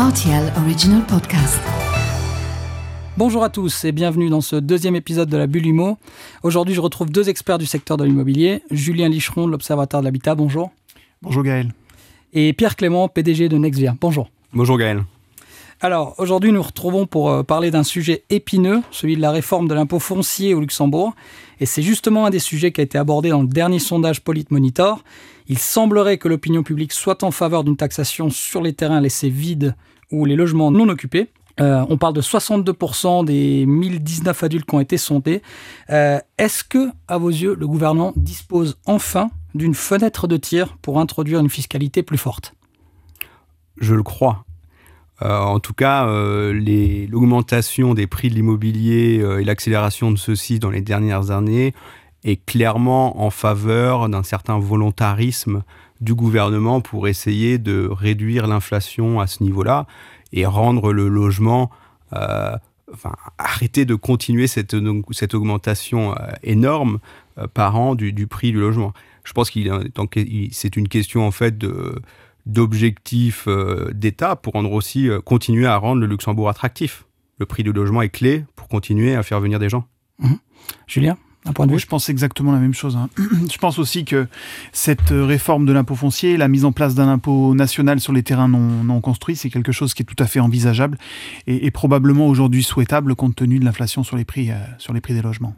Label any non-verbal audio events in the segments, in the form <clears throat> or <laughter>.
RTL Original Podcast. Bonjour à tous et bienvenue dans ce deuxième épisode de la Bulle Imo. Aujourd'hui, je retrouve deux experts du secteur de l'immobilier. Julien Licheron de l'Observatoire de l'Habitat, bonjour. Bonjour Gaël. Et Pierre Clément, PDG de Nexvia, bonjour. Bonjour Gaël. Alors, aujourd'hui, nous nous retrouvons pour euh, parler d'un sujet épineux, celui de la réforme de l'impôt foncier au Luxembourg. Et c'est justement un des sujets qui a été abordé dans le dernier sondage Politmonitor. Il semblerait que l'opinion publique soit en faveur d'une taxation sur les terrains laissés vides ou les logements non occupés. Euh, on parle de 62% des 1019 adultes qui ont été sondés. Euh, Est-ce que, à vos yeux, le gouvernement dispose enfin d'une fenêtre de tir pour introduire une fiscalité plus forte? Je le crois. Euh, en tout cas, l'augmentation des prix de l'immobilier et l'accélération de ceux-ci dans les dernières années est clairement en faveur d'un certain volontarisme du gouvernement pour essayer de réduire l'inflation à ce niveau-là et rendre le logement, euh, enfin, arrêter de continuer cette, augmentation euh, énorme euh, par an du, prix du logement. Je pense qu'il c'est une question en fait d'objectifs d'État pour rendre aussi continuer à rendre le Luxembourg attractif. Le prix du logement est clé pour continuer à faire venir des gens. Julien, un point de Oui, vue je pense exactement la même chose. hein. <clears throat> Je pense aussi que cette euh, réforme de l'impôt foncier, la mise en place d'un impôt national sur les terrains non, non construits, c'est quelque chose qui est tout à fait envisageable et, et probablement aujourd'hui souhaitable compte tenu de l'inflation sur les prix, euh, sur les prix des logements.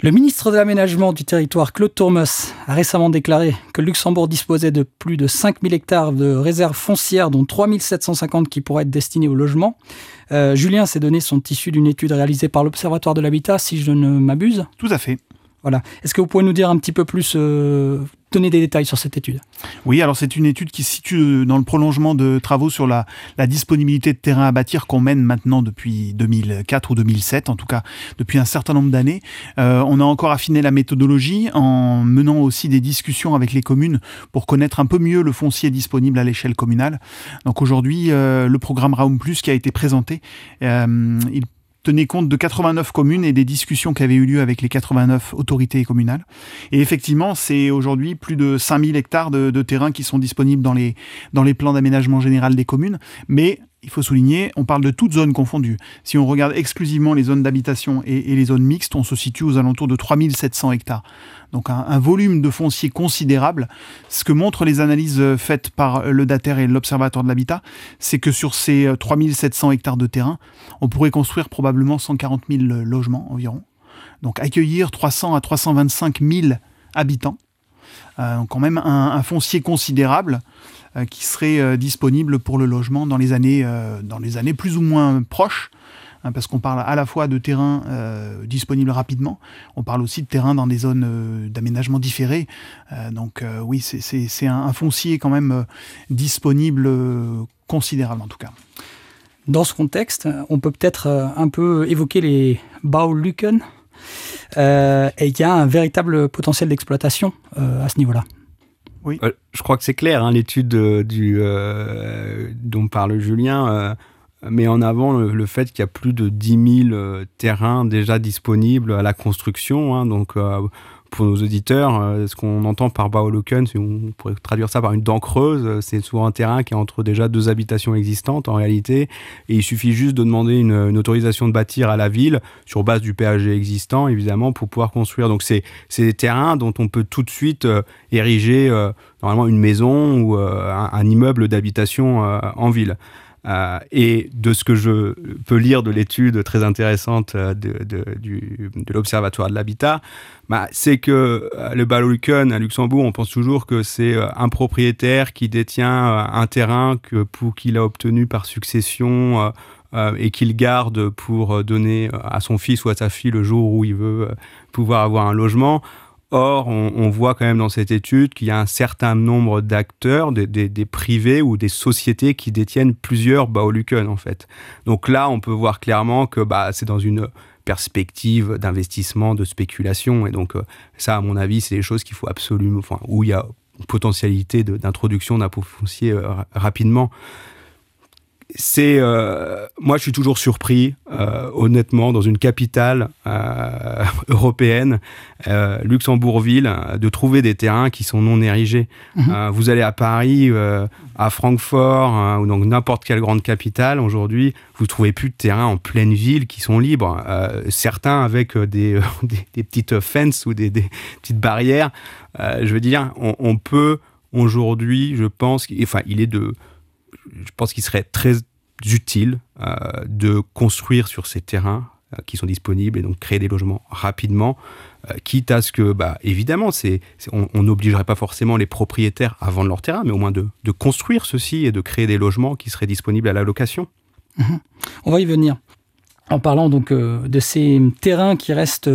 Le ministre de l'Aménagement du territoire, Claude Tourmos, a récemment déclaré que Luxembourg disposait de plus de 5000 hectares de réserves foncières, dont 3750 qui pourraient être destinés au logement. Euh, Julien, ces données sont issues d'une étude réalisée par l'Observatoire de l'Habitat, si je ne m'abuse. Tout à fait. Voilà. Est-ce que vous pouvez nous dire un petit peu plus, euh, donner des détails sur cette étude? Oui, alors c'est une étude qui se situe dans le prolongement de travaux sur la, disponibilité de terrain à bâtir qu'on mène maintenant depuis 2004 ou 2007, en tout cas depuis un certain nombre d'années. Euh, on a encore affiné la méthodologie en menant aussi des discussions avec les communes pour connaître un peu mieux le foncier disponible à l'échelle communale. Donc aujourd'hui, euh, le programme Raum Plus qui a été présenté, euh, il tenait compte de 89 communes et des discussions qui avaient eu lieu avec les 89 autorités communales. Et effectivement, c'est aujourd'hui plus de 5000 hectares de, de terrain qui sont disponibles dans les, dans les plans d'aménagement général des communes. Mais il faut souligner, on parle de toutes zones confondues. Si on regarde exclusivement les zones d'habitation et, les zones mixtes, on se situe aux alentours de 3700 hectares. Donc un, volume de foncier considérable. Ce que montrent les analyses euh, faites par le DATER et l'Observatoire de l'Habitat, c'est que sur ces euh, 3700 hectares de terrain, on pourrait construire probablement 140 000 logements environ. Donc accueillir 300 à 325 000 habitants. Euh, donc quand même un, foncier considérable euh, qui serait euh, disponible pour le logement dans les années, euh, dans les années plus ou moins proches, hein, parce qu'on parle à la fois de terrain euh, disponible rapidement, on parle aussi de terrain dans des zones euh, d'aménagement différé. Euh, donc euh, oui, c'est- un, foncier quand même euh, disponible euh, considérable en tout cas. Dans ce contexte, on peut peut-être euh, un peu évoquer les Bauluken. Euh, et il y a un véritable potentiel d'exploitation euh, à ce niveau-là. Euh, je crois que c'est clair, hein, l'étude euh, euh, dont parle Julien met en avant le, fait qu'il y a plus de 10 000 euh, terrains déjà disponibles à la construction. hein. donc, pour nos auditeurs, euh, ce qu'on entend par Baoloken, si on pourrait traduire ça par une dent creuse, euh, c'est souvent un terrain qui est entre déjà deux habitations existantes en réalité. Et il suffit juste de demander une, autorisation de bâtir à la ville sur base du PAG existant, évidemment, pour pouvoir construire. Donc, c'est des terrains dont on peut tout de suite euh, ériger normalement une maison ou un, immeuble d'habitation en ville. Euh, et de ce que je peux lire de l'étude très intéressante euh, de, l'Observatoire de l'Habitat, bah, c'est que euh, le Baluken à Luxembourg, on pense toujours que c'est un propriétaire qui détient un terrain que, pour qu'il a obtenu par succession et qu'il garde pour donner à son fils ou à sa fille le jour où il veut pouvoir avoir un logement. Or, on, voit quand même dans cette étude qu'il y a un certain nombre d'acteurs, des, privés ou des sociétés qui détiennent plusieurs Baoluken en fait. Donc là, on peut voir clairement que bah, c'est dans une perspective d'investissement, de spéculation. Et donc, euh, ça, à mon avis, c'est des choses qu'il faut absolument, où il y a potentialité d'introduction d'impôt foncier euh, ra- rapidement. C'est euh, moi je suis toujours surpris euh, honnêtement dans une capitale euh, <laughs> européenne Luxembourgville de trouver des terrains qui sont non érigés. Mhm. vous allez à Paris à Francfort hein, ou dans n'importe quelle grande capitale aujourd'hui vous trouvez plus de terrains en pleine ville qui sont libres. Certains avec <laughs> des, des, petites fences ou des, petites barrières. Je veux dire on, on peut aujourd'hui je pense enfin il est de je pense qu'il serait très utile euh, de construire sur ces terrains euh, qui sont disponibles et donc créer des logements rapidement, euh, quitte à ce que, bah, évidemment, on n'obligerait pas forcément les propriétaires à vendre leur terrain, mais au moins de, construire ceci et de créer des logements qui seraient disponibles à la location. Mhm. On va y venir. En parlant donc de ces terrains qui restent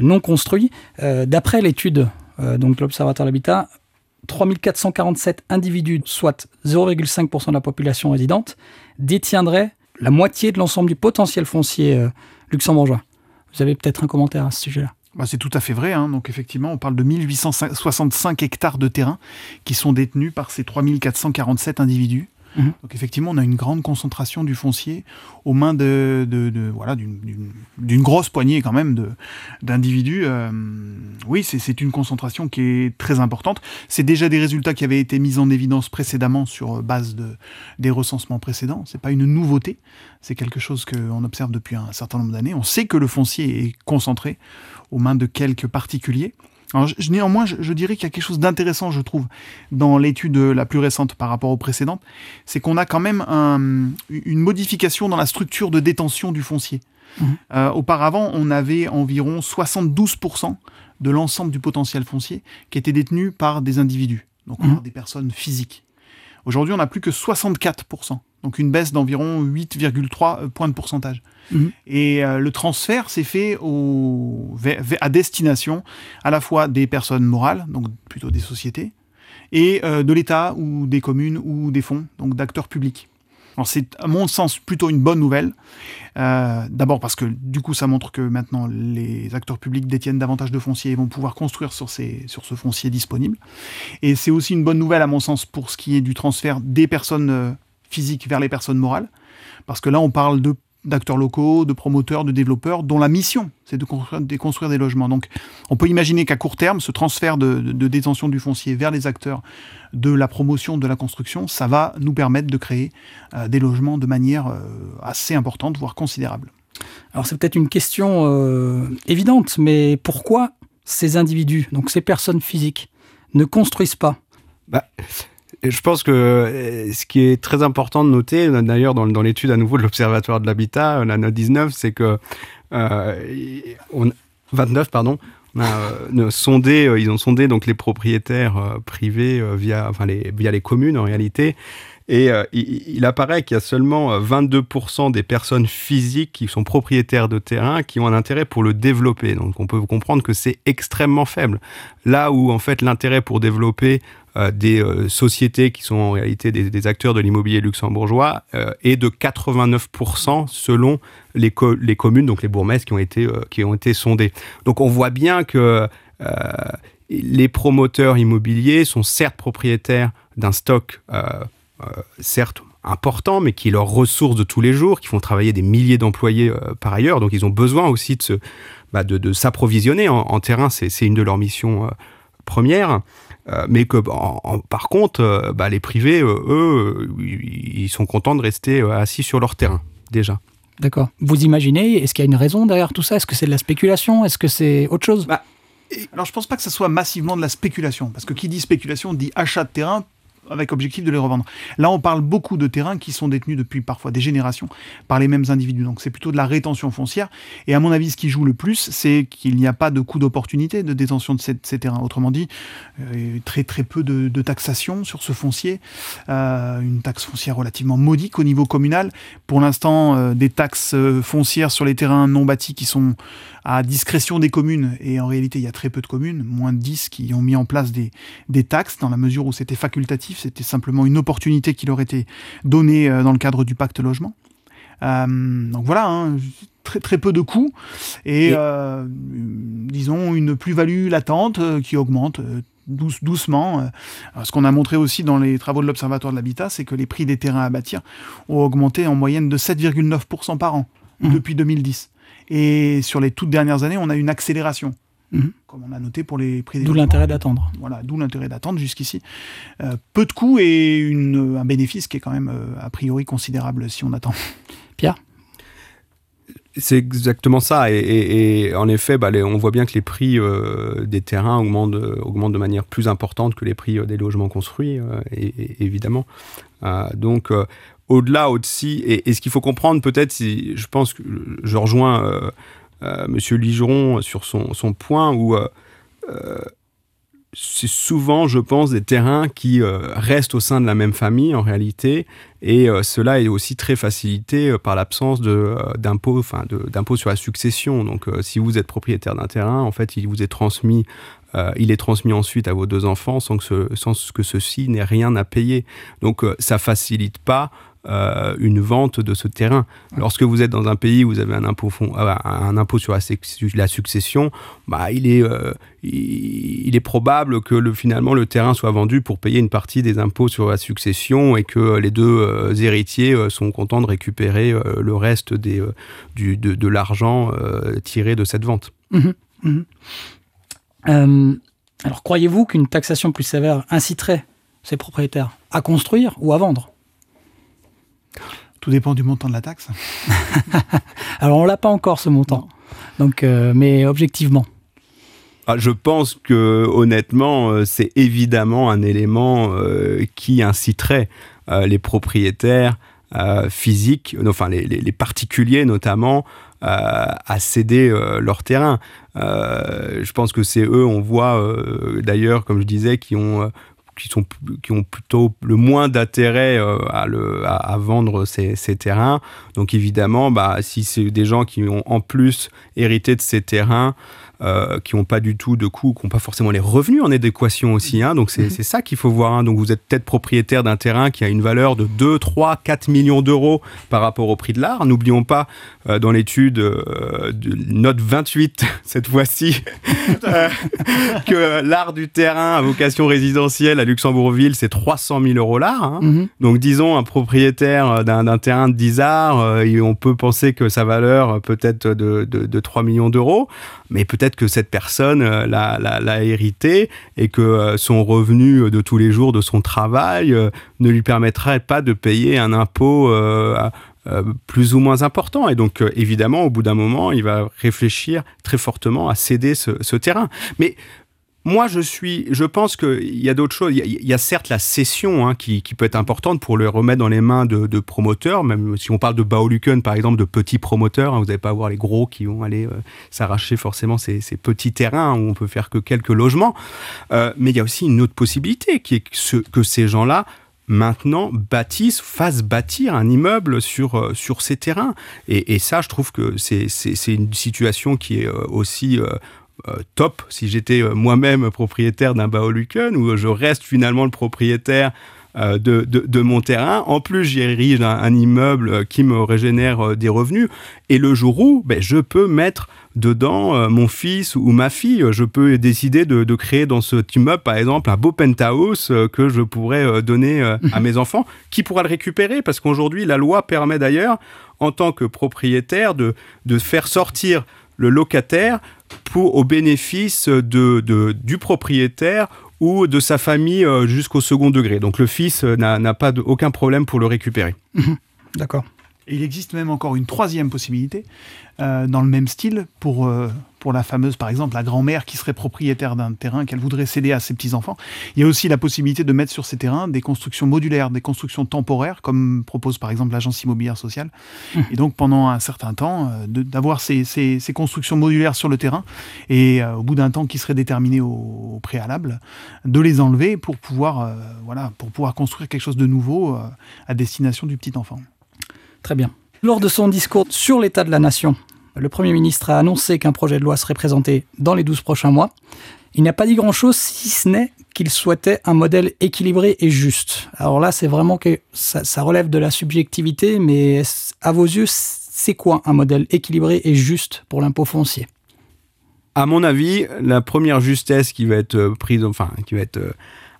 non construits, d'après l'étude donc de l'Observatoire de 3447 individus, soit 0,5% de la population résidente, détiendraient la moitié de l'ensemble du potentiel foncier euh, luxembourgeois. Vous avez peut-être un commentaire à ce sujet-là bah, c'est tout à fait vrai. Hein. Donc effectivement, on parle de 1865 hectares de terrain qui sont détenus par ces 3447 individus. Mhm. Donc effectivement, on a une grande concentration du foncier aux mains de, voilà d'une grosse poignée quand même d'individus. Euh, oui, c'est une concentration qui est très importante. C'est déjà des résultats qui avaient été mis en évidence précédemment sur base de, des recensements précédents. C'est pas une nouveauté. C'est quelque chose qu'on observe depuis un certain nombre d'années. On sait que le foncier est concentré aux mains de quelques particuliers. Alors, je, néanmoins, je, dirais qu'il y a quelque chose d'intéressant, je trouve, dans l'étude la plus récente par rapport aux précédentes, c'est qu'on a quand même une modification dans la structure de détention du foncier. Mhm. Euh, auparavant, on avait environ 72% de l'ensemble du potentiel foncier qui était détenu par des individus, donc par mhm. des personnes physiques. Aujourd'hui, on n'a plus que 64%, donc une baisse d'environ 8,3 euh, points de pourcentage. Mhm. Et euh, le transfert s'est fait au, à destination à la fois des personnes morales, donc plutôt des sociétés, et euh, de l'État ou des communes ou des fonds, donc d'acteurs publics. c'est à mon sens plutôt une bonne nouvelle. Euh, d'abord parce que du coup ça montre que maintenant les acteurs publics détiennent davantage de fonciers et vont pouvoir construire sur, ces, sur ce foncier disponible. Et c'est aussi une bonne nouvelle à mon sens pour ce qui est du transfert des personnes physiques vers les personnes morales. Parce que là on parle de d'acteurs locaux, de promoteurs, de développeurs, dont la mission, c'est de construire, des logements. Donc, on peut imaginer qu'à court terme, ce transfert de, détention du foncier vers les acteurs de la promotion, de la construction, ça va nous permettre de créer euh, des logements de manière euh, assez importante, voire considérable. Alors, c'est peut-être une question euh, évidente, mais pourquoi ces individus, donc ces personnes physiques, ne construisent pas? Bah, je pense que euh, ce qui est très important de noter, d'ailleurs dans, l'étude à nouveau de l'Observatoire de l'habitat, la note 19, c'est que euh, on, 29, pardon, on a euh, sondé, ils ont sondé donc les propriétaires privés via, les, communes en réalité. Et il, apparaît qu'il y a seulement 22% des personnes physiques qui sont propriétaires de terrain qui ont un intérêt pour le développer. Donc on peut comprendre que c'est extrêmement faible. Là où en fait l'intérêt pour développer euh, des euh, sociétés qui sont en réalité des, acteurs de l'immobilier luxembourgeois euh, est de 89% selon les, les, communes, donc les bourgmestres qui ont été, qui ont été sondés. Donc on voit bien que les promoteurs immobiliers sont certes propriétaires d'un stock, certes important, mais qui leur ressource de tous les jours, qui font travailler des milliers d'employés par ailleurs. Donc ils ont besoin aussi de, bah, de, s'approvisionner en, en, terrain, c'est une de leurs missions premières. Euh, mais que par contre, euh, bah, les privés, euh, eux, ils sont contents de rester assis sur leur terrain déjà. D'accord. Vous imaginez, est-ce qu'il y a une raison derrière tout ça? Est-ce que c'est de la spéculation? Est-ce que c'est autre chose? Bah, Alors je pense pas que ce soit massivement de la spéculation, parce que qui dit spéculation dit achat de terrain avec objectif de les revendre. Là, on parle beaucoup de terrains qui sont détenus depuis parfois des générations par les mêmes individus. Donc, c'est plutôt de la rétention foncière. Et à mon avis, ce qui joue le plus, c'est qu'il n'y a pas de coût d'opportunité de détention de ces, terrains. Autrement dit, euh, très très peu de, taxation sur ce foncier, euh, une taxe foncière relativement modique au niveau communal. Pour l'instant, euh, des taxes foncières sur les terrains non bâtis qui sont à discrétion des communes. Et en réalité, il y a très peu de communes, moins de 10, qui ont mis en place des, des taxes dans la mesure où c'était facultatif c'était simplement une opportunité qui leur était donnée euh, dans le cadre du pacte logement. Euh, donc voilà, hein, très, très peu de coûts et, euh, disons une plus-value latente qui augmente doucement. Euh, ce qu'on a montré aussi dans les travaux de l'Observatoire de l'habitat, c'est que les prix des terrains à bâtir ont augmenté en moyenne de 7,9% par an mmh. depuis 2010. Et sur les toutes dernières années, on a une accélération. Mmh. Comme on a noté pour les prix des D'où l'intérêt d'attendre. Voilà, d'où l'intérêt d'attendre jusqu'ici. Euh, peu de coûts et une, un bénéfice qui est quand même a priori considérable si on attend. <laughs> Pierre c'est exactement ça. Et, en effet, bah, on voit bien que les prix euh, des terrains augmentent, augmentent, de manière plus importante que les prix euh, des logements construits, euh, évidemment. donc, au-delà, au-dessus, et, ce qu'il faut comprendre peut-être, je pense que je rejoins Monsieur Ligeron sur son, son point où c'est souvent, je pense, des terrains qui euh, restent au sein de la même famille en réalité, et euh, cela est aussi très facilité euh, par l'absence d'impôts sur la succession. Donc, si vous êtes propriétaire d'un terrain, en fait, il vous est transmis, il est transmis ensuite à vos deux enfants sans que, ce, sans que ceci n'ait rien à payer. Donc, ça facilite pas euh, une vente de ce terrain. Lorsque vous êtes dans un pays où vous avez un impôt, euh, un impôt sur la, succession, bah, il, est, euh, il, est probable que le, finalement le terrain soit vendu pour payer une partie des impôts sur la succession et que les deux héritiers sont contents de récupérer le reste des, du, de, l'argent tiré de cette vente. Mmh mmh. alors croyez-vous qu'une taxation plus sévère inciterait ces propriétaires à construire ou à vendre? Tout dépend du montant de la taxe. <laughs> Alors on l'a pas encore ce montant. Donc, euh, mais objectivement. Ah, je pense que honnêtement, euh, c'est évidemment un élément euh, qui inciterait les propriétaires physiques, enfin les, particuliers notamment, à céder leur terrain. je pense que c'est eux, on voit d'ailleurs, comme je disais, qui ont qui, sont, qui ont plutôt le moins d'intérêt euh, à, le, à, vendre ces, ces, terrains. Donc évidemment, bah, si c'est des gens qui ont en plus hérité de ces terrains, euh, qui n'ont pas du tout de coûts, qui n'ont pas forcément les revenus en adéquation aussi. Hein. Donc mhm. c'est ça qu'il faut voir. Hein. Donc vous êtes peut-être propriétaire d'un terrain qui a une valeur de 2, 3, 4 millions d'euros par rapport au prix de l'art. N'oublions pas euh, dans l'étude euh, de note 28, <laughs> cette fois-ci, que l'art du terrain à vocation résidentielle à Luxembourgville, c'est 300 000 euros l'art. Hein. Mhm. Donc disons un propriétaire d'un terrain de 10 arts, on peut penser que sa valeur peut être de, de, de 3 millions d'euros mais peut-être que cette personne euh, l'a hérité et que euh, son revenu de tous les jours de son travail euh, ne lui permettrait pas de payer un impôt plus ou moins important. Et donc, évidemment, au bout d'un moment, il va réfléchir très fortement à céder ce, terrain. Mais moi, je suis, je pense qu'il y a d'autres choses. Il y, a, certes la cession hein, qui, peut être importante pour le remettre dans les mains de, promoteurs, même si on parle de Baoluken, par exemple, de petits promoteurs. Hein, vous n'allez pas avoir les gros qui vont aller euh, s'arracher forcément ces, petits terrains où on peut faire que quelques logements. Euh, mais il y a aussi une autre possibilité qui est que ces gens-là maintenant bâtissent, fassent bâtir un immeuble sur, euh, sur ces terrains. Et, ça, je trouve que c'est une situation qui est aussi euh, top si j'étais euh, moi-même propriétaire d'un Baoluken où je reste finalement le propriétaire euh, de, de, mon terrain. En plus, j'érige un, un, immeuble qui me régénère des revenus. Et le jour où ben, je peux mettre dedans mon fils ou ma fille, je peux décider de, de, créer dans cet immeuble, par exemple, un beau penthouse que je pourrais donner à mes enfants, qui pourra le récupérer, parce qu'aujourd'hui, la loi permet d'ailleurs, en tant que propriétaire, de, de faire sortir le locataire pour, au bénéfice de, du propriétaire ou de sa famille euh, jusqu'au second degré. Donc le fils euh, n'a pas de, aucun problème pour le récupérer. Mhm. D'accord. il existe même encore une troisième possibilité, euh, dans le même style, pour pour la fameuse, par exemple, la grand-mère qui serait propriétaire d'un terrain qu'elle voudrait céder à ses petits-enfants. Il y a aussi la possibilité de mettre sur ces terrains des constructions modulaires, des constructions temporaires, comme propose par exemple l'agence immobilière sociale. Mmh. Et donc pendant un certain temps, euh, d'avoir ces, ces, constructions modulaires sur le terrain et euh, au bout d'un temps qui serait déterminé au, préalable, de les enlever pour pouvoir, euh, voilà, pour pouvoir construire quelque chose de nouveau à destination du petit enfant. Très bien. Lors de son discours sur l'état de la nation le Premier ministre a annoncé qu'un projet de loi serait présenté dans les 12 prochains mois. Il n'a pas dit grand-chose si ce n'est qu'il souhaitait un modèle équilibré et juste. Alors là, c'est vraiment que ça, relève de la subjectivité, mais à vos yeux, c'est quoi un modèle équilibré et juste pour l'impôt foncier? À mon avis, la première justesse qui va être prise, enfin, qui va être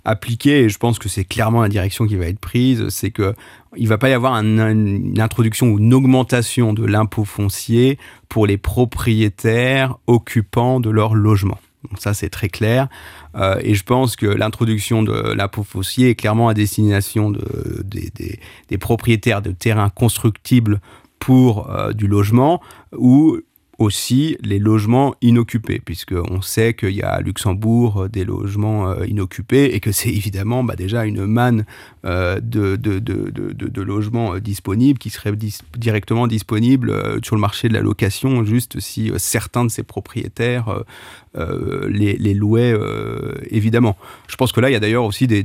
appliquée, et je pense que c'est clairement la direction qui va être prise, c'est que il va pas y avoir une introduction ou une augmentation de l'impôt foncier pour les propriétaires occupants de leur logement. ça, c'est très clair. Euh, et je pense que l'introduction de l'impôt foncier est clairement à destination de, des, propriétaires de terrains constructibles pour euh, du logement ou aussi les logements inoccupés, puisqu'on sait qu'il y a à Luxembourg euh, des logements euh, inoccupés et que c'est <laughs> évidemment bah, déjà une manne euh, de, logements disponibles qui seraient directement disponibles sur le marché de la location, juste si certains de ces propriétaires les, louaient, évidemment. Je pense que là, il y a d'ailleurs aussi des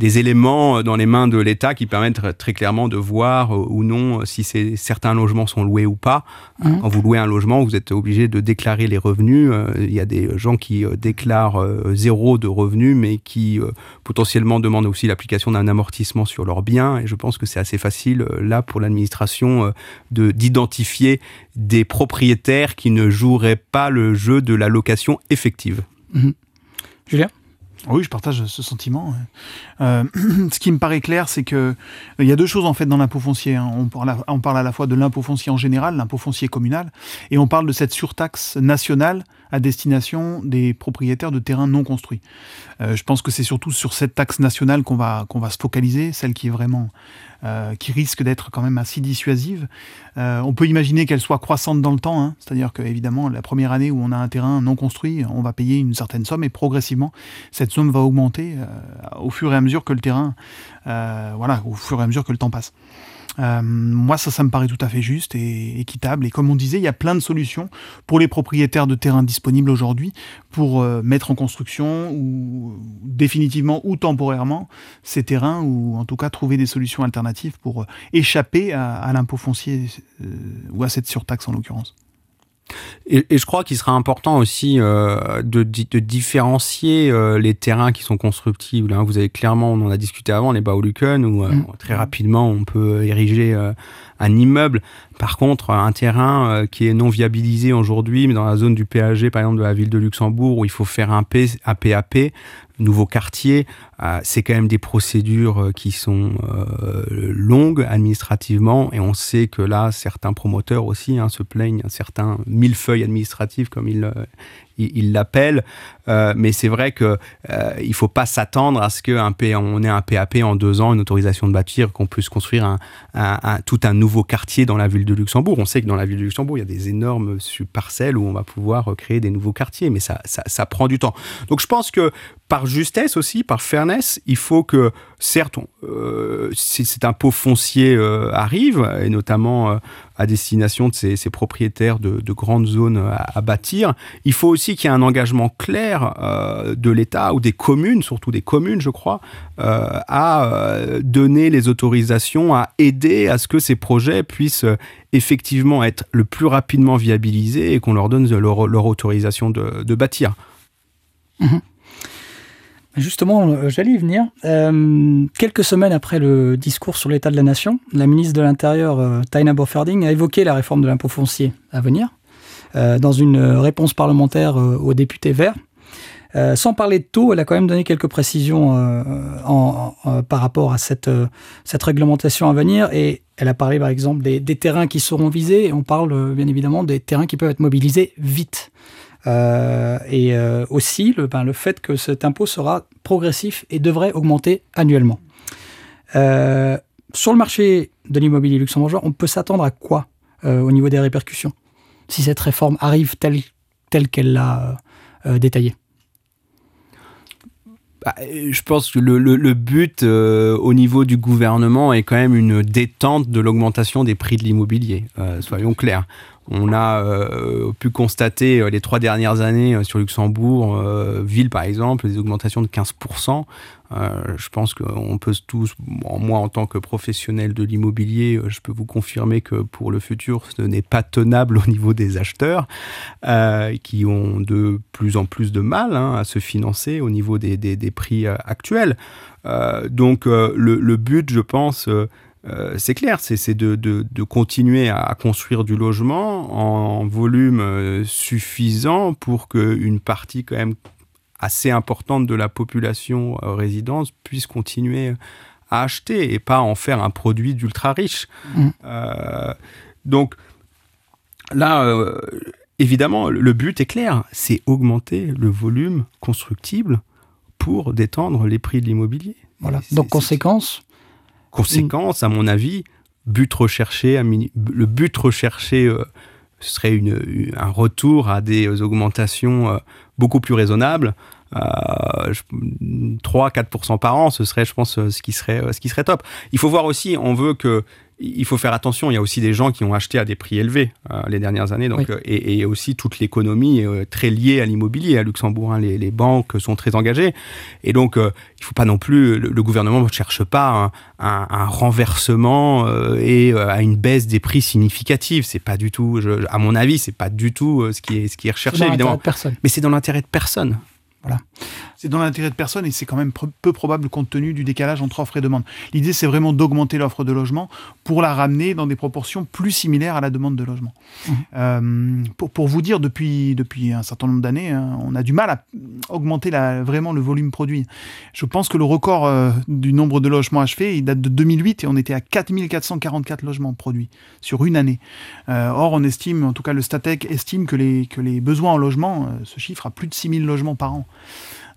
éléments euh, dans les mains de l'État qui permettent très clairement de voir euh, ou non euh, si certains logements sont loués ou pas. Mmh. Quand vous louez un logement, vous êtes obligé de déclarer les revenus. Il y a des gens qui déclarent zéro de revenus, mais qui potentiellement demandent aussi l'application d'un amortissement sur leurs biens. Et je pense que c'est assez facile là pour l'administration de d'identifier des propriétaires qui ne joueraient pas le jeu de la location effective. Mmh. Julien? Oui, je partage ce sentiment. Euh, <clears throat> ce qui me paraît clair, c'est que il y a deux choses en fait dans l'impôt foncier. Hein. On, parle à, on parle à la fois de l'impôt foncier en général, l'impôt foncier communal, et on parle de cette surtaxe nationale à destination des propriétaires de terrains non construits. Euh, je pense que c'est surtout sur cette taxe nationale qu'on va, va se focaliser, celle qui est vraiment, euh, qui risque d'être quand même assez dissuasive. Euh, on peut imaginer qu'elle soit croissante dans le temps, hein. c'est-à-dire que évidemment la première année où on a un terrain non construit, on va payer une certaine somme et progressivement cette somme va augmenter au fur et à mesure que le terrain, voilà, au fur et à mesure que le temps passe. Euh, moi, ça, ça me paraît tout à fait juste et équitable. Et comme on disait, il y a plein de solutions pour les propriétaires de terrains disponibles aujourd'hui pour euh, mettre en construction ou définitivement ou temporairement ces terrains ou en tout cas trouver des solutions alternatives pour euh, échapper à, l'impôt foncier ou à cette surtaxe en l'occurrence. Et, je crois qu'il sera important aussi euh, de, de, différencier euh, les terrains qui sont constructibles. Hein. Vous avez clairement, on en a discuté avant, les Bauluken, où euh, mm. très rapidement on peut ériger un immeuble. Par contre, un terrain qui est non viabilisé aujourd'hui, mais dans la zone du PAG, par exemple de la ville de Luxembourg, où il faut faire un, P, un PAP, nouveau quartier, c'est quand même des procédures euh, qui sont euh, longues administrativement et on sait que là, certains promoteurs aussi hein, se plaignent, certains millefeuilles administratifs comme ils, il l'appelle. Euh, mais c'est vrai que euh, il faut pas s'attendre à ce qu'on on ait un PAP en deux ans, une autorisation de bâtir, qu'on puisse construire un, tout un nouveau quartier dans la ville de Luxembourg. On sait que dans la ville de Luxembourg, il y a des énormes parcelles où on va pouvoir créer des nouveaux quartiers, mais ça, ça, prend du temps. Donc je pense que par justesse aussi, par il faut que, certes, euh, si cet impôt foncier euh, arrive, et notamment à destination de ces, propriétaires de, grandes zones à, bâtir. Il faut aussi qu'il y ait un engagement clair euh, de l'État ou des communes, surtout des communes, je crois, euh, à euh, donner les autorisations, à aider à ce que ces projets puissent effectivement être le plus rapidement viabilisés et qu'on leur donne leur, autorisation de, bâtir. Mmh. Justement, euh, j'allais y venir. Euh, quelques semaines après le discours sur l'état de la nation, la ministre de l'Intérieur, euh, Taina Bofferding, a évoqué la réforme de l'impôt foncier à venir dans une réponse parlementaire aux députés verts. sans parler de taux, elle a quand même donné quelques précisions par rapport à cette, cette réglementation à venir et elle a parlé par exemple des, des terrains qui seront visés et on parle bien évidemment des terrains qui peuvent être mobilisés vite. Euh, et euh, aussi le, ben, le fait que cet impôt sera progressif et devrait augmenter annuellement. Euh, sur le marché de l'immobilier luxembourgeois, on peut s'attendre à quoi au niveau des répercussions si cette réforme arrive telle, qu'elle l'a détaillée? Bah, je pense que le, but au niveau du gouvernement est quand même une détente de l'augmentation des prix de l'immobilier, soyons clairs. On a euh, pu constater euh, les trois dernières années euh, sur Luxembourg, ville par exemple, des augmentations de 15%. je pense qu'on peut tous, moi en tant que professionnel de l'immobilier, je peux vous confirmer que pour le futur, ce n'est pas tenable <laughs> au niveau des acheteurs qui ont de plus en plus de mal hein, à se financer au niveau des, prix actuels. donc le, but, je pense, euh, c'est clair, c'est de, de, continuer à construire du logement en volume euh, suffisant pour qu'une partie quand même assez importante de la population euh, résidence puisse continuer à acheter et pas en faire un produit d'ultra riche. Mmh. donc là, évidemment, le but est clair, c'est augmenter le volume constructible pour détendre les prix de l'immobilier. Voilà. Donc conséquence Conséquence, à mon avis, but recherché, le but recherché euh, serait une, un retour à des augmentations euh, beaucoup plus raisonnables. 3-4% par an, ce serait, je pense, ce qui serait, ce qui serait top. Il faut voir aussi, on veut que il faut faire attention. Il y a aussi des gens qui ont acheté à des prix élevés euh, les dernières années. Donc, euh, et, et, aussi toute l'économie euh, très liée à l'immobilier. À Luxembourg, hein, les, les, banques sont très engagées. Et donc, il ne faut pas non plus. Le, gouvernement ne cherche pas un, un, renversement et à une baisse des prix significative. C'est pas du tout, je, à mon avis, c'est pas du tout ce qui est, ce qui est recherché, évidemment. Mais c'est dans l'intérêt de personne. Voilà. C'est dans l'intérêt de personne et c'est quand même peu probable compte tenu du décalage entre offre et demande. L'idée, c'est vraiment d'augmenter l'offre de logement pour la ramener dans des proportions plus similaires à la demande de logement. Mmh. Euh, pour, pour, vous dire, depuis, depuis un certain nombre d'années, hein, on a du mal à augmenter la, vraiment le volume produit. Je pense que le record euh, du nombre de logements achevés, il date de 2008 et on était à 4444 logements produits sur une année. Euh, or, on estime, en tout cas le Statec estime que les, que les besoins en logement se chiffrent à plus de 6000 logements par an.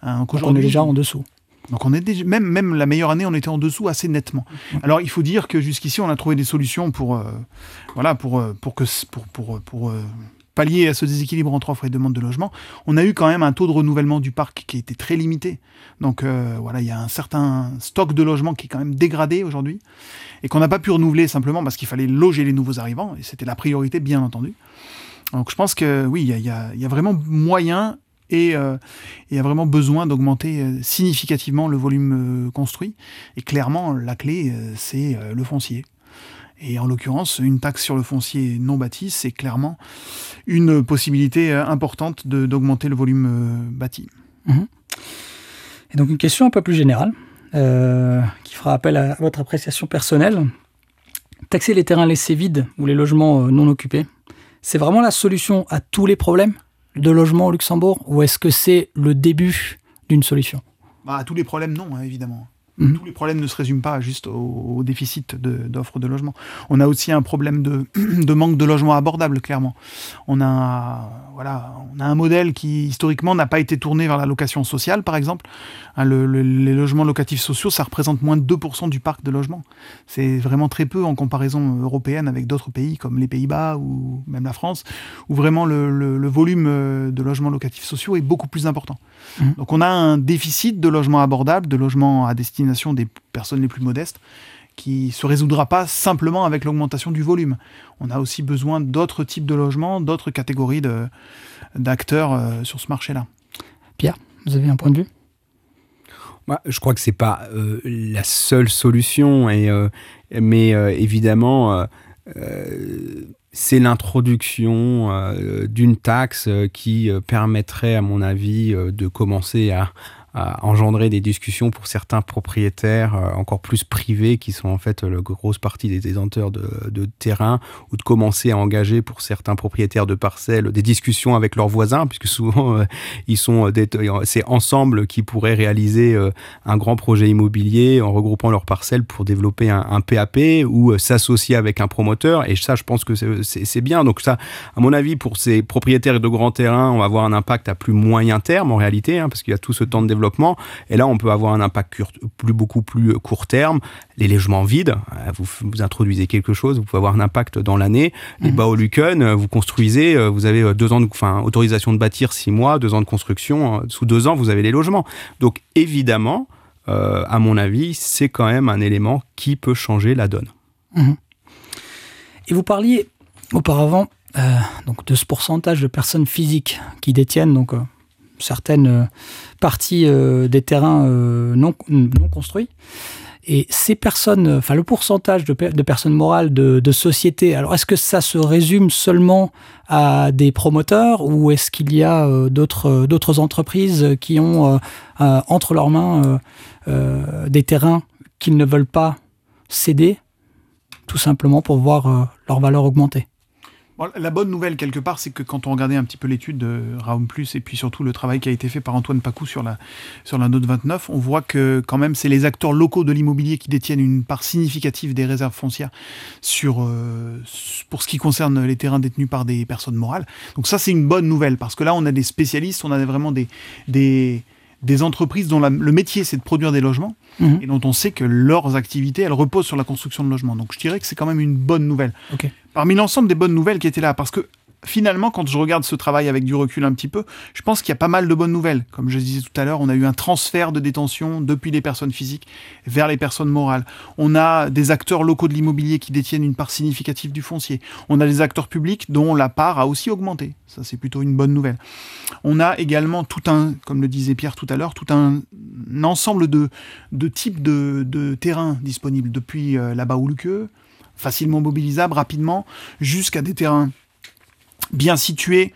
Hein, donc, on est déjà en dessous. Donc on est déjà, même, même la meilleure année, on était en dessous assez nettement. Alors il faut dire que jusqu'ici, on a trouvé des solutions pour, euh, voilà, pour, euh, pour, que, pour, pour, pour euh, pallier à ce déséquilibre entre offre et demande de logement. On a eu quand même un taux de renouvellement du parc qui était très limité. Donc voilà, il y a un certain stock de logements qui est quand même dégradé aujourd'hui et qu'on n'a pas pu renouveler simplement parce qu'il fallait loger les nouveaux arrivants et c'était la priorité, bien entendu. Donc je pense que oui, il y a, vraiment moyen et euh, y a vraiment besoin d'augmenter euh, significativement le volume euh, construit. Et clairement, la clé, c'est le foncier. Et en l'occurrence, une taxe sur le foncier non bâti, c'est clairement une possibilité importante d'augmenter le volume bâti. Mhm. Et donc une question un peu plus générale, qui fera appel à votre appréciation personnelle. Taxer les terrains laissés vides ou les logements non occupés, c'est vraiment la solution à tous les problèmes? De logement au Luxembourg ou est-ce que c'est le début d'une solution? Bah, Tous les problèmes, non, hein, évidemment. Mhm. Tous les problèmes ne se résument pas juste au, déficit d'offres de, logement. On a aussi un problème de, <clears throat> de, manque de logement abordable, clairement. On a, voilà, on a un modèle qui, historiquement, n'a pas été tourné vers la location sociale, par exemple. Hein, les logements locatifs sociaux, ça représente moins de 2% du parc de logements. C'est vraiment très peu en comparaison européenne avec d'autres pays comme les Pays-Bas ou même la France, où vraiment le, volume euh, de logements locatifs sociaux est beaucoup plus important. Mhm. Donc on a un déficit de logements abordables, de logements à destination des personnes les plus modestes, qui se résoudra pas simplement avec l'augmentation du volume. On a aussi besoin d'autres types de logements, d'autres catégories d'acteurs euh, sur ce marché-là. Pierre, vous avez un point de vue? Je crois que c'est pas euh, la seule solution, et, euh, mais euh, évidemment, c'est l'introduction d'une taxe qui permettrait, à mon avis, de commencer à, à engendrer des discussions pour certains propriétaires euh, encore plus privés qui sont en fait la grosse partie des détenteurs de, de, terrain ou de commencer à engager pour certains propriétaires de parcelles des discussions avec leurs voisins puisque souvent euh, ils sont euh, c'est ensemble qui pourraient réaliser un grand projet immobilier en regroupant leurs parcelles pour développer un, un PAP ou s'associer avec un promoteur. Et ça je pense que c'est bien. Donc ça à mon avis pour ces propriétaires de grands terrains on va avoir un impact à plus moyen terme en réalité hein, parce qu'il y a tout ce temps de développement et là, on peut avoir un impact plus, beaucoup plus euh, court terme. Les logements vides, euh, vous, vous introduisez quelque chose, vous pouvez avoir un impact dans l'année. Les mmh. Luken, euh, vous construisez, vous avez deux ans de, enfin, autorisation de bâtir six mois, deux ans de construction. Sous deux ans, vous avez les logements. Donc, évidemment, à mon avis, c'est quand même un élément qui peut changer la donne. Mmh. Et vous parliez auparavant donc de ce pourcentage de personnes physiques qui détiennent donc certaines euh, parties euh, des terrains euh, non, construits. Et ces personnes, enfin le pourcentage de, personnes morales de, sociétés, alors est-ce que ça se résume seulement à des promoteurs ou est-ce qu'il y a d'autres entreprises qui ont entre leurs mains des terrains qu'ils ne veulent pas céder tout simplement pour voir leur valeur augmenter? La bonne nouvelle, quelque part, c'est que quand on regardait un petit peu l'étude de Raum Plus et puis surtout le travail qui a été fait par Antoine Pacou sur la, sur la Note 29, on voit que quand même c'est les acteurs locaux de l'immobilier qui détiennent une part significative des réserves foncières sur, pour ce qui concerne les terrains détenus par des personnes morales. Donc ça, c'est une bonne nouvelle parce que là, on a des spécialistes, on a vraiment des, des des entreprises dont le métier c'est de produire des logements mhm. et dont on sait que leurs activités elles reposent sur la construction de logements. Donc je dirais que c'est quand même une bonne nouvelle. Parmi l'ensemble des bonnes nouvelles qui étaient là, parce que finalement, quand je regarde ce travail avec du recul un petit peu, je pense qu'il y a pas mal de bonnes nouvelles. Comme je disais tout à l'heure, on a eu un transfert de détention depuis les personnes physiques vers les personnes morales. On a des acteurs locaux de l'immobilier qui détiennent une part significative du foncier. On a des acteurs publics dont la part a aussi augmenté. Ça, c'est plutôt une bonne nouvelle. On a également tout un, comme le disait Pierre tout à l'heure, tout un, ensemble de, de types de, de terrains disponibles depuis euh, là-bas où le facilement mobilisables rapidement, jusqu'à des terrains bien situés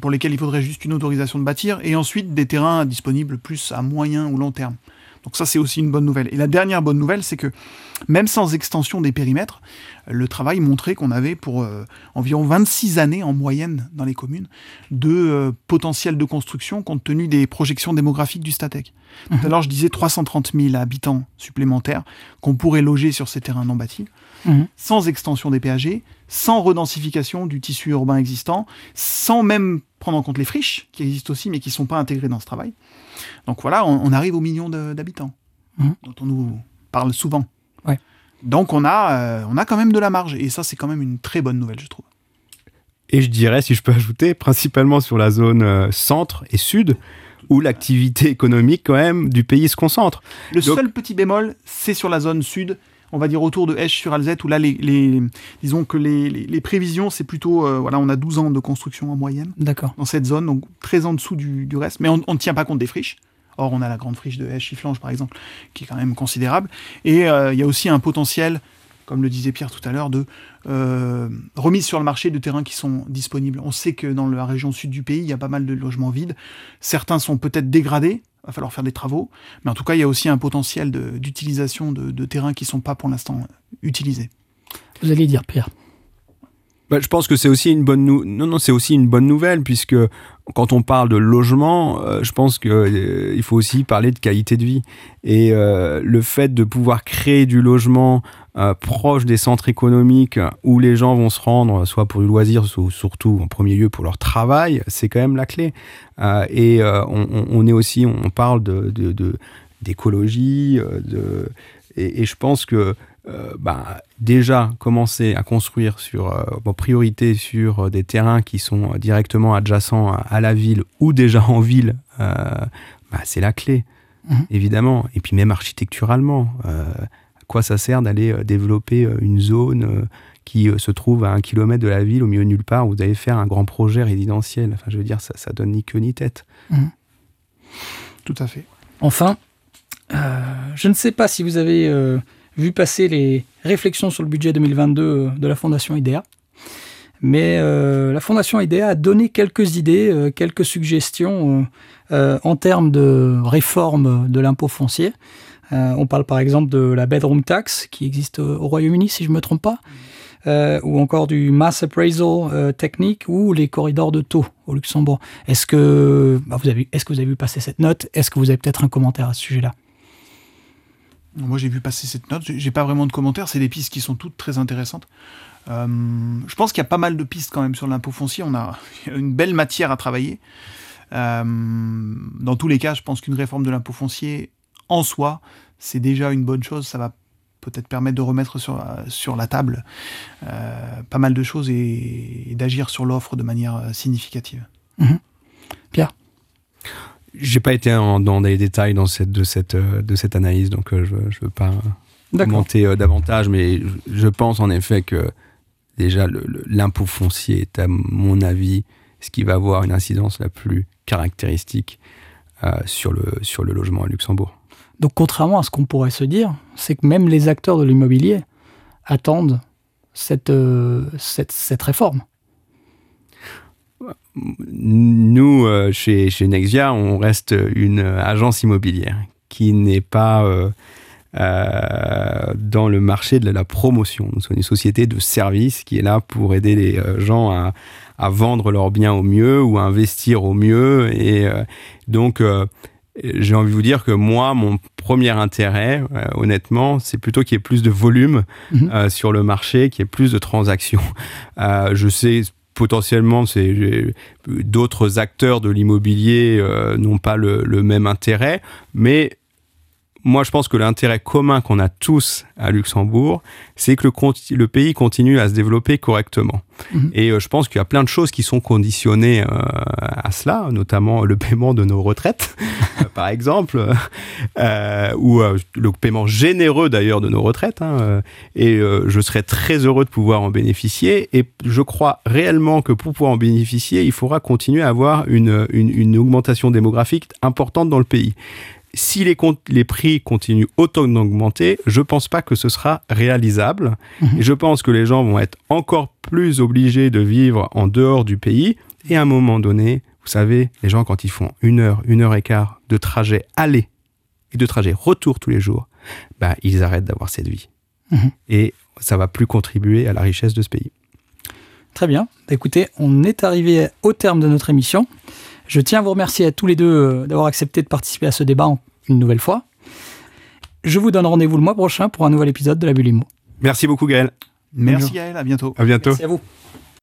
pour lesquels il faudrait juste une autorisation de bâtir, et ensuite des terrains disponibles plus à moyen ou long terme. Donc ça, c'est aussi une bonne nouvelle. Et la dernière bonne nouvelle, c'est que même sans extension des périmètres, le travail montrait qu'on avait pour euh, environ 26 années en moyenne dans les communes de euh, potentiel de construction compte tenu des projections démographiques du Statec. Tout à mhm. l'heure, je disais 330 000 habitants supplémentaires qu'on pourrait loger sur ces terrains non bâtis, mhm. sans extension des péagés, sans redensification du tissu urbain existant, sans même prendre en compte les friches qui existent aussi mais qui ne sont pas intégrées dans ce travail. Donc voilà, on, arrive au million d'habitants mmh. dont on nous parle souvent. Donc on a, euh, on a quand même de la marge et ça c'est quand même une très bonne nouvelle je trouve. Et je dirais, si je peux ajouter, principalement sur la zone euh, centre et sud, où l'activité économique quand même du pays se concentre. Le seul petit bémol, c'est sur la zone sud on va dire autour de Esch sur Alzette, où là, les, disons que les, prévisions, c'est plutôt, euh, voilà, on a 12 ans de construction en moyenne dans cette zone, donc très en dessous du, reste, mais on ne tient pas compte des friches. Or, on a la grande friche de Esch Chifflange, par exemple, qui est quand même considérable. Et euh, il y a aussi un potentiel, comme le disait Pierre tout à l'heure, de euh, remise sur le marché de terrains qui sont disponibles. On sait que dans la région sud du pays, il y a pas mal de logements vides. Certains sont peut-être dégradés, va falloir faire des travaux. Mais en tout cas, il y a aussi un potentiel d'utilisation de, terrains qui ne sont pas pour l'instant utilisés. Vous allez dire, Pierre? Bah, je pense que c'est aussi une bonne non non c'est aussi une bonne nouvelle puisque quand on parle de logement, euh, je pense qu'il euh, faut aussi parler de qualité de vie et euh, le fait de pouvoir créer du logement proche des centres économiques où les gens vont se rendre, soit pour du loisir, soit surtout en premier lieu pour leur travail, c'est quand même la clé. et on, est aussi, on parle de d'écologie, de, et, je pense que euh, bah, déjà commencer à construire sur euh, priorité sur euh, des terrains qui sont directement adjacents à, la ville ou déjà en ville, bah, c'est la clé, mhm. évidemment. Et puis même architecturalement, à quoi ça sert d'aller développer une zone qui se trouve à un kilomètre de la ville, au milieu de nulle part, où vous allez faire un grand projet résidentiel. Enfin, je veux dire, ça, ça donne ni queue ni tête. Mhm. Tout à fait. Enfin, je ne sais pas si vous avez vu passer les réflexions sur le budget 2022 euh, de la Fondation IDEA. Mais euh, la Fondation IDEA a donné quelques idées, euh, quelques suggestions en termes de réforme de l'impôt foncier. on parle par exemple de la bedroom tax qui existe au Royaume-Uni, si je ne me trompe pas. ou encore du mass appraisal technique ou les corridors de taux au Luxembourg. Est-ce que, bah, vous avez, est-ce que vous avez vu passer cette note? Est-ce que vous avez peut-être un commentaire à ce sujet-là? Moi, j'ai vu passer cette note. J'ai pas vraiment de commentaires. C'est des pistes qui sont toutes très intéressantes. Euh, je pense qu'il y a pas mal de pistes quand même sur l'impôt foncier. On a <laughs> une belle matière à travailler. Euh, dans tous les cas, je pense qu'une réforme de l'impôt foncier en soi, c'est déjà une bonne chose. Ça va peut-être permettre de remettre sur, sur la table euh, pas mal de choses et, d'agir sur l'offre de manière significative. Mhm. Pierre? J'ai pas été dans les détails dans cette, de, cette, euh, de cette analyse, donc euh, je ne veux pas commenter euh, davantage, mais je pense en effet que déjà l'impôt foncier est, à mon avis, ce qui va avoir une incidence la plus caractéristique sur, le, sur le logement à Luxembourg. Donc contrairement à ce qu'on pourrait se dire, c'est que même les acteurs de l'immobilier attendent cette, cette, cette réforme nous, euh, chez, chez Nexia, on reste une agence immobilière qui n'est pas, euh, dans le marché de la promotion. Nous sommes une société de services qui est là pour aider les gens à, à vendre leurs biens au mieux ou à investir au mieux. Et donc, j'ai envie de vous dire que moi, mon premier intérêt, euh, honnêtement, c'est plutôt qu'il y ait plus de volume mhm. euh, sur le marché, qu'il y ait plus de transactions. Euh, je sais potentiellement, c'est d'autres acteurs de l'immobilier n'ont pas le, le, même intérêt, mais moi, je pense que l'intérêt commun qu'on a tous à Luxembourg, c'est que le, le, pays continue à se développer correctement. Mhm. Et euh, je pense qu'il y a plein de choses qui sont conditionnées euh, à cela, notamment le paiement de nos retraites, <laughs> euh, par exemple, ou le paiement généreux d'ailleurs de nos retraites. Hein, et je serais très heureux de pouvoir en bénéficier. Et je crois réellement que pour pouvoir en bénéficier, il faudra continuer à avoir une, une, une augmentation démographique importante dans le pays si les, les, prix continuent autant d'augmenter, je ne pense pas que ce sera réalisable. Mhm. Et je pense que les gens vont être encore plus obligés de vivre en dehors du pays. Et à un moment donné, vous savez, les gens, quand ils font une heure, une heure et quart de trajet aller et de trajet retour tous les jours, bah, ils arrêtent d'avoir cette vie. Mhm. Et ça va plus contribuer à la richesse de ce pays. Très bien. Écoutez, on est arrivé au terme de notre émission. Je tiens à vous remercier à tous les deux euh, d'avoir accepté de participer à ce débat une nouvelle fois. Je vous donne rendez-vous le mois prochain pour un nouvel épisode de la Bulle Merci beaucoup Gaël. Merci Gaël, à bientôt. À bientôt. Merci à vous.